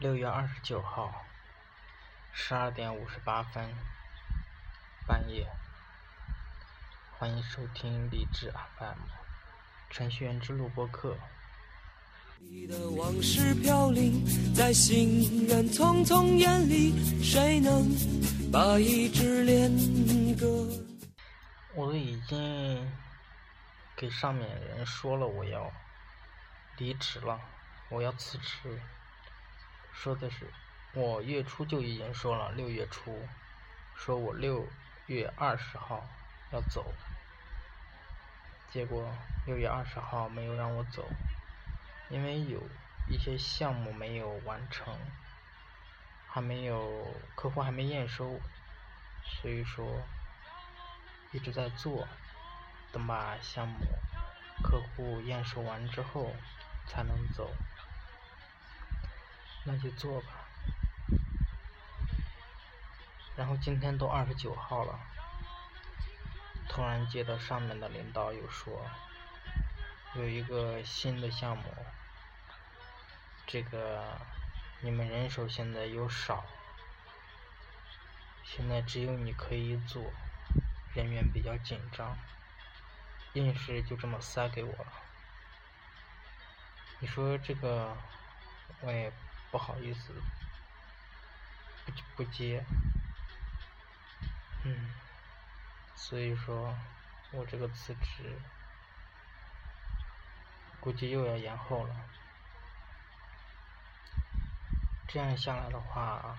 六月二十九号，十二点五十八分，半夜，欢迎收听励志 FM 程序员之路播客。你的往事飘零在行人匆匆眼里，谁能把一支恋歌？我都已经给上面人说了我要离职了，我要辞职。说的是我月初就已经说了，六月初说我六月二十号要走，结果六月二十号没有让我走。因为有一些项目没有完成，还没有客户还没验收，所以说一直在做，等把项目客户验收完之后才能走，那就做吧。然后今天都二十九号了，突然接到上面的领导又说有一个新的项目。这个你们人手现在又少，现在只有你可以做，人员比较紧张，硬是就这么塞给我了。你说这个我也不好意思不不接，嗯，所以说我这个辞职估计又要延后了。这样下来的话，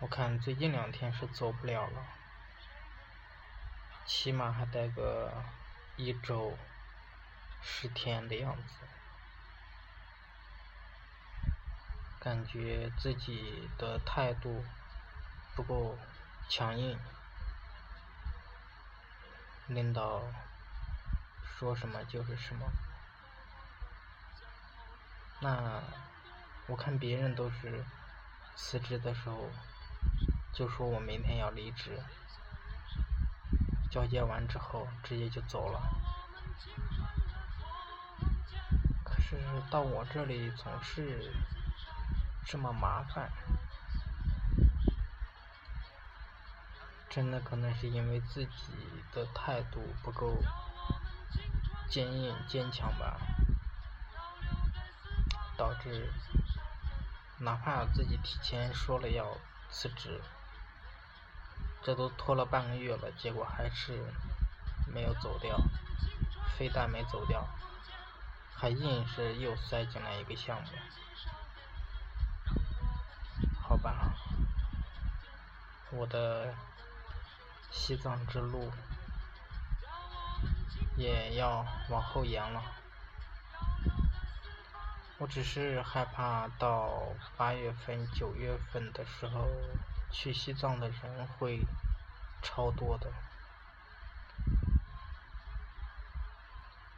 我看最近两天是走不了了，起码还待个一周、十天的样子。感觉自己的态度不够强硬，领导说什么就是什么。那。我看别人都是辞职的时候就说我明天要离职，交接完之后直接就走了。可是到我这里总是这么麻烦，真的可能是因为自己的态度不够坚硬坚强吧，导致。哪怕自己提前说了要辞职，这都拖了半个月了，结果还是没有走掉。非但没走掉，还硬是又塞进来一个项目。好吧，我的西藏之路也要往后延了。我只是害怕到八月份、九月份的时候，去西藏的人会超多的，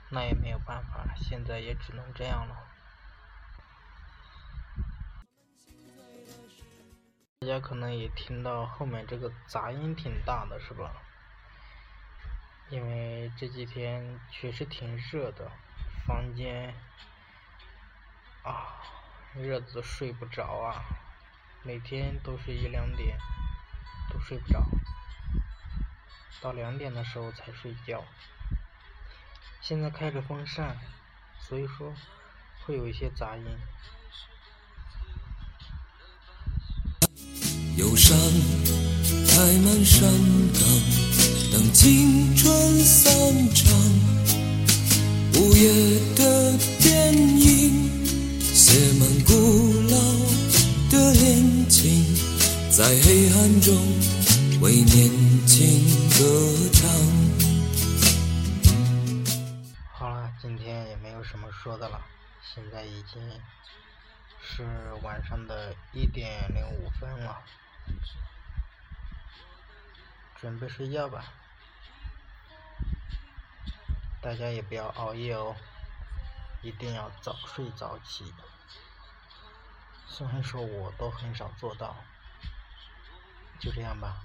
那也没有办法，现在也只能这样了。大家可能也听到后面这个杂音挺大的，是吧？因为这几天确实挺热的，房间。啊，热的睡不着啊！每天都是一两点都睡不着，到两点的时候才睡觉。现在开着风扇，所以说会有一些杂音。忧伤开满山岗，等青春散场。午夜的电影。写满古老的恋情，在黑暗中为年轻歌唱。好了，今天也没有什么说的了，现在已经是晚上的一点零五分了，准备睡觉吧。大家也不要熬夜哦。一定要早睡早起，虽然说我都很少做到，就这样吧。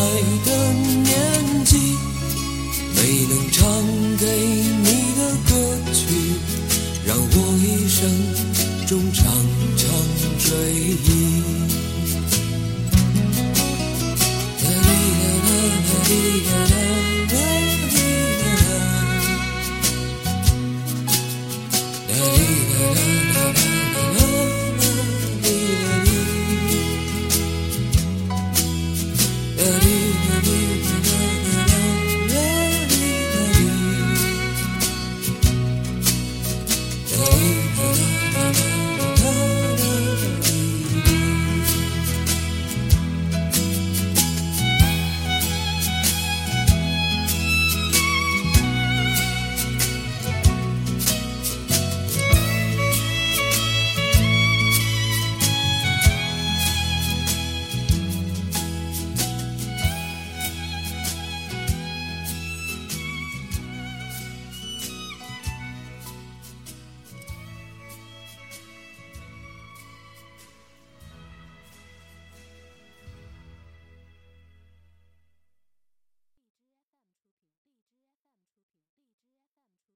唱给你的歌曲，让我一生中常常追忆。啦啦啦啦啦啦。